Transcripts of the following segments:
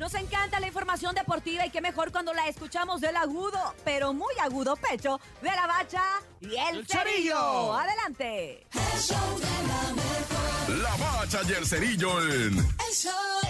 Nos encanta la información deportiva y qué mejor cuando la escuchamos del agudo, pero muy agudo pecho de la bacha y el, El cerillo. Cerillo. Adelante. El show de la mejor. La bacha y el cerillo en El show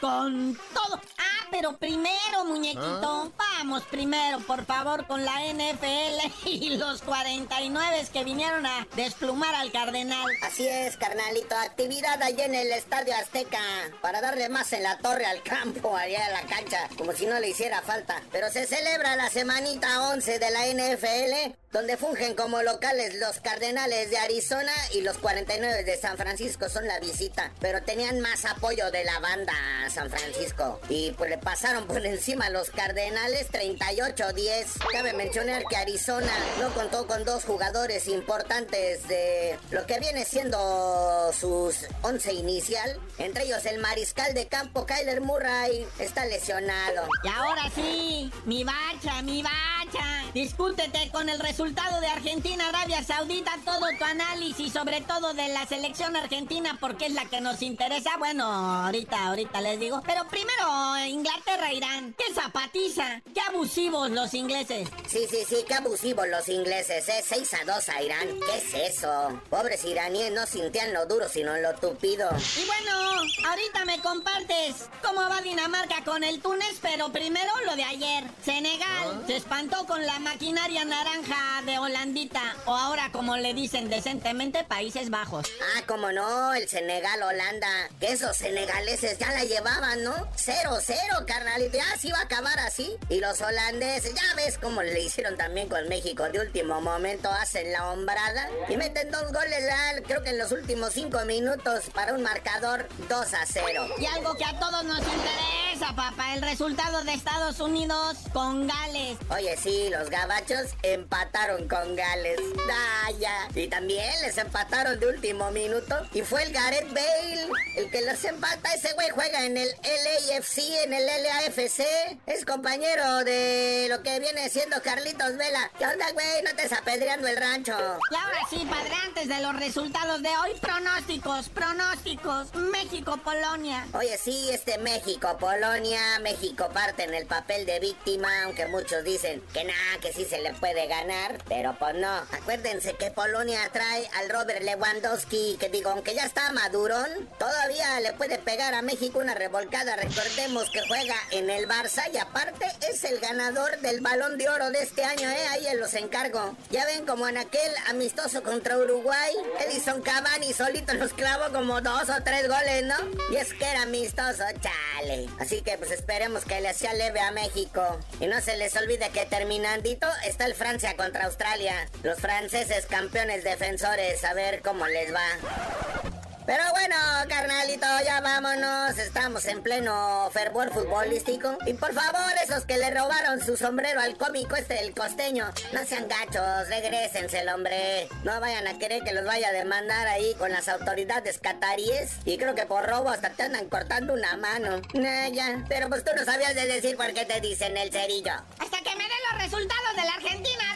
con todo. Ah, pero primero, muñequito, vamos primero, por favor, con la NFL y los 49 que vinieron a desplumar al Cardenal. Así es, carnalito. Actividad allá en el Estadio Azteca. Para darle más en la torre al campo, allá en la cancha. Como si no le hiciera falta. Pero se celebra la semanita 11 de la NFL. Donde fungen como locales los Cardenales de Arizona y los 49 de San Francisco son la visita. Pero tenían más apoyo de la banda San Francisco. Y pues le pasaron por encima los Cardenales 38-10. Cabe mencionar que Arizona no contó con dos jugadores importantes de lo que viene siendo sus 11 inicial. Entre ellos el mariscal de campo Kyler Murray está lesionado. Y ahora sí, mi bacha, mi bacha. Discútete con el resultado de Argentina, Arabia Saudita, todo tu análisis, sobre todo de la selección argentina, porque es la que nos interesa. Bueno, ahorita, ahorita les digo. Pero primero, Inglaterra, Irán. ¡Qué zapatiza! ¡Qué abusivos los ingleses! Sí, sí, sí, qué abusivos los ingleses, ¿eh? 6 a 2 a Irán. ¿Qué es eso? Pobres iraníes no sintían lo duro, sino lo tupido. Y bueno, ahorita me compartes cómo va Dinamarca con el Túnez, pero primero lo de ayer. Senegal se espantó con la maquinaria naranja de Holandita, o ahora como le dicen decentemente, Países Bajos. Ah, como no, el Senegal, Holanda. Que esos senegaleses ya la llevaban, ¿no? 0-0, carnalito. Ya se iba a acabar así. Y los holandeses, ya ves cómo le hicieron también con México. De último momento hacen la hombrada y meten dos goles, ya, creo que en los últimos cinco minutos para un marcador 2 a 0. Y algo que a todos nos interesa, papá, el resultado de Estados Unidos con Gales. Oye, sí, los gabachos empataron con Gales. Ah, ya. Y también les empataron de último minuto. Y fue el Gareth Bale el que los empata. Ese güey juega en el LAFC, en el LAFC. Es compañero de lo que viene siendo Carlitos Vela. ¿Qué onda, güey? No te apedreando el rancho. Y ahora sí, padre, antes de los resultados de hoy, pronósticos, pronósticos. México-Polonia. Oye, sí, este México, Polonia, México parte en el papel de víctima, aunque muchos dicen que nada, que sí se le puede ganar, pero pues no. Acuérdense que Polonia trae al Robert Lewandowski, que digo, aunque ya está madurón, todavía le puede pegar a México una revolcada. Recordemos que juega en el Barça y aparte es el ganador del balón de oro de este año, ¿eh? Ahí los encargo. Ya ven como en aquel amistoso contra Uruguay, Edison Cavani solito nos clavó como dos o tres goles, ¿no? Y es que era amistoso, chale. Así que pues esperemos que le hacía leve a México. Y no se les olvide que terminandito está el Francia contra Australia. Los franceses campeones defensores, a ver cómo les va. Pero bueno, carnalito, ya vámonos. Estamos en pleno fervor futbolístico. Y por favor, esos que le robaron su sombrero al cómico este el costeño, no sean gachos, regrésense, hombre. No vayan a querer que los vaya a demandar ahí con las autoridades cataríes. Y creo que por robo hasta te andan cortando una mano. Nah, ya. Pero pues tú no sabías de decir por qué te dicen el cerillo. Hasta que me den los resultados de la Argentina